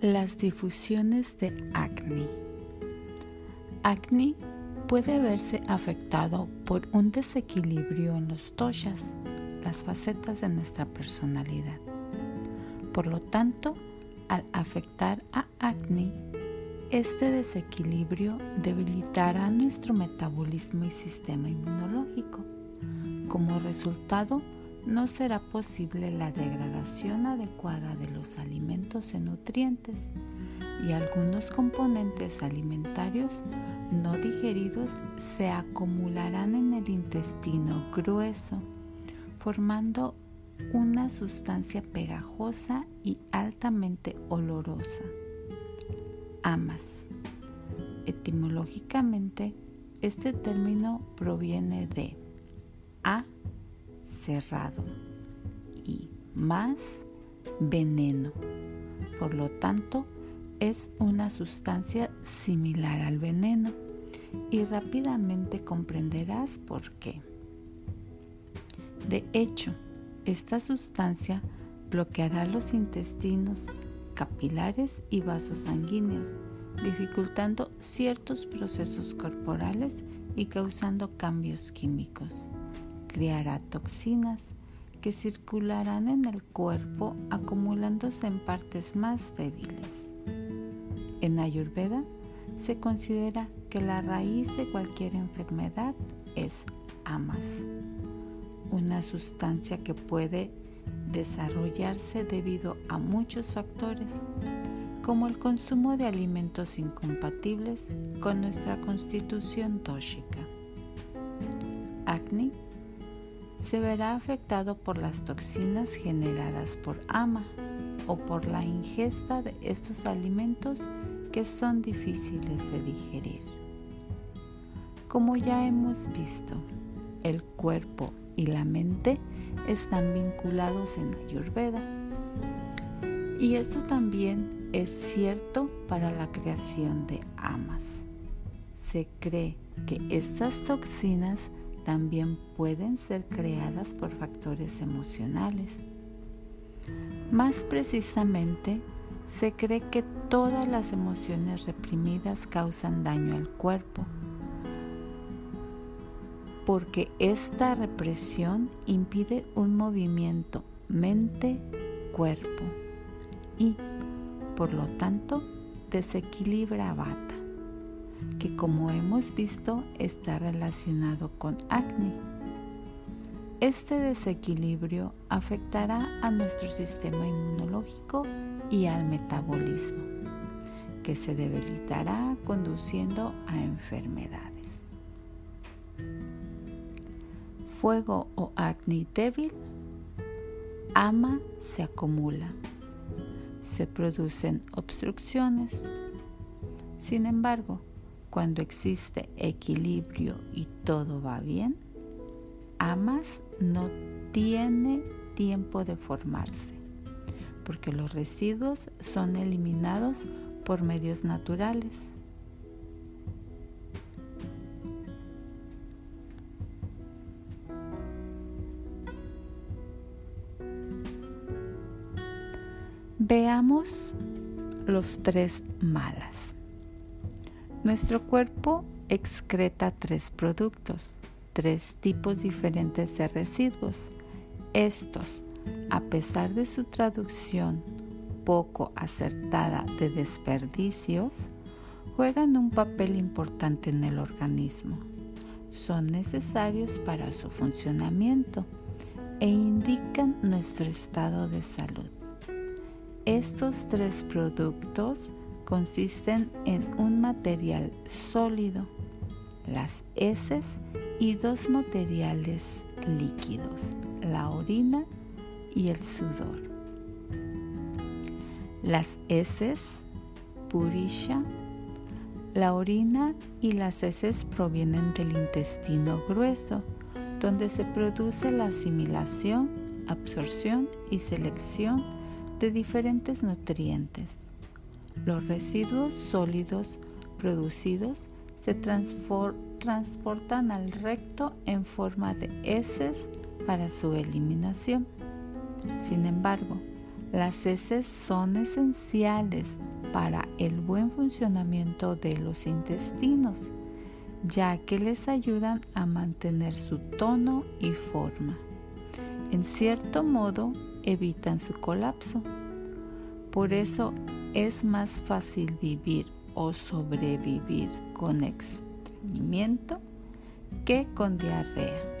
Las difusiones de acné. Acné puede verse afectado por un desequilibrio en los toshas, las facetas de nuestra personalidad. Por lo tanto, al afectar a acné, este desequilibrio debilitará nuestro metabolismo y sistema inmunológico. Como resultado, no será posible la degradación adecuada de los alimentos en nutrientes y algunos componentes alimentarios no digeridos se acumularán en el intestino grueso, formando una sustancia pegajosa y altamente olorosa. Amas. Etimológicamente, este término proviene de a cerrado y más veneno. Por lo tanto, es una sustancia similar al veneno y rápidamente comprenderás por qué. De hecho, esta sustancia bloqueará los intestinos, capilares y vasos sanguíneos, dificultando ciertos procesos corporales y causando cambios químicos creará toxinas que circularán en el cuerpo acumulándose en partes más débiles. En Ayurveda se considera que la raíz de cualquier enfermedad es amas, una sustancia que puede desarrollarse debido a muchos factores, como el consumo de alimentos incompatibles con nuestra constitución tóxica. Acne se verá afectado por las toxinas generadas por ama o por la ingesta de estos alimentos que son difíciles de digerir. Como ya hemos visto, el cuerpo y la mente están vinculados en Ayurveda. Y esto también es cierto para la creación de amas. Se cree que estas toxinas también pueden ser creadas por factores emocionales. Más precisamente, se cree que todas las emociones reprimidas causan daño al cuerpo, porque esta represión impide un movimiento mente-cuerpo y, por lo tanto, desequilibra a Bata que como hemos visto está relacionado con acné. Este desequilibrio afectará a nuestro sistema inmunológico y al metabolismo, que se debilitará conduciendo a enfermedades. Fuego o acné débil, ama se acumula, se producen obstrucciones. Sin embargo, cuando existe equilibrio y todo va bien, amas no tiene tiempo de formarse, porque los residuos son eliminados por medios naturales. Veamos los tres malas. Nuestro cuerpo excreta tres productos, tres tipos diferentes de residuos. Estos, a pesar de su traducción poco acertada de desperdicios, juegan un papel importante en el organismo. Son necesarios para su funcionamiento e indican nuestro estado de salud. Estos tres productos consisten en un material sólido, las heces y dos materiales líquidos, la orina y el sudor. Las heces, purisha, la orina y las heces provienen del intestino grueso, donde se produce la asimilación, absorción y selección de diferentes nutrientes. Los residuos sólidos producidos se transportan al recto en forma de heces para su eliminación. Sin embargo, Las heces son esenciales para el buen funcionamiento de los intestinos, ya que les ayudan a mantener su tono y forma. En cierto modo, evitan su colapso. Por eso es más fácil vivir o sobrevivir con estreñimiento que con diarrea.